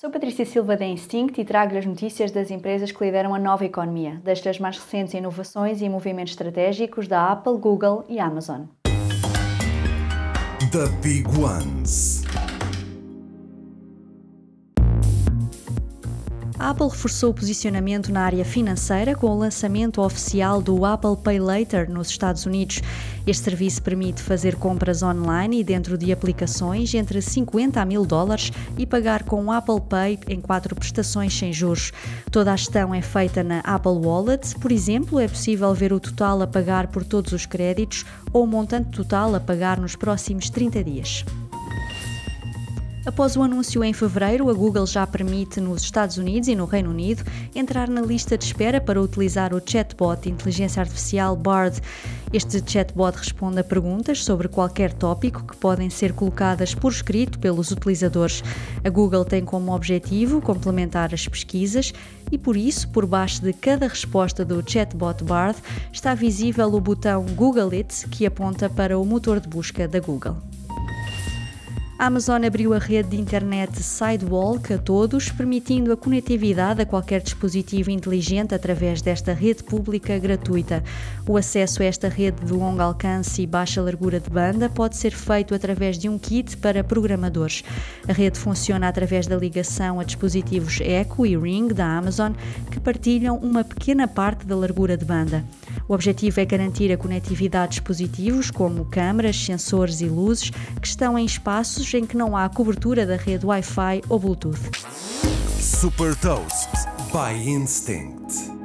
Sou Patrícia Silva da Instinct e trago-lhe as notícias das empresas que lideram a nova economia, destas mais recentes inovações e movimentos estratégicos da Apple, Google e Amazon. The Big Ones. A Apple reforçou o posicionamento na área financeira com o lançamento oficial do Apple Pay Later nos Estados Unidos. Este serviço permite fazer compras online e dentro de aplicações entre 50 a 1000 dólares e pagar com o Apple Pay em quatro prestações sem juros. Toda a gestão é feita na Apple Wallet. Por exemplo, é possível ver o total a pagar por todos os créditos ou o montante total a pagar nos próximos 30 dias. Após o anúncio em fevereiro, a Google já permite nos Estados Unidos e no Reino Unido entrar na lista de espera para utilizar o chatbot de inteligência artificial Bard. Este chatbot responde a perguntas sobre qualquer tópico que podem ser colocadas por escrito pelos utilizadores. A Google tem como objetivo complementar as pesquisas e por isso, por baixo de cada resposta do chatbot Bard, está visível o botão Google It que aponta para o motor de busca da Google. A Amazon abriu a rede de internet Sidewalk a todos, permitindo a conectividade a qualquer dispositivo inteligente através desta rede pública gratuita. O acesso a esta rede de longo alcance e baixa largura de banda pode ser feito através de um kit para programadores. A rede funciona através da ligação a dispositivos Echo e Ring da Amazon, que partilham uma pequena parte da largura de banda. O objetivo é garantir a conectividade de dispositivos como câmaras, sensores e luzes que estão em espaços em que não há cobertura da rede Wi-Fi ou Bluetooth. Super Toast by Instinct.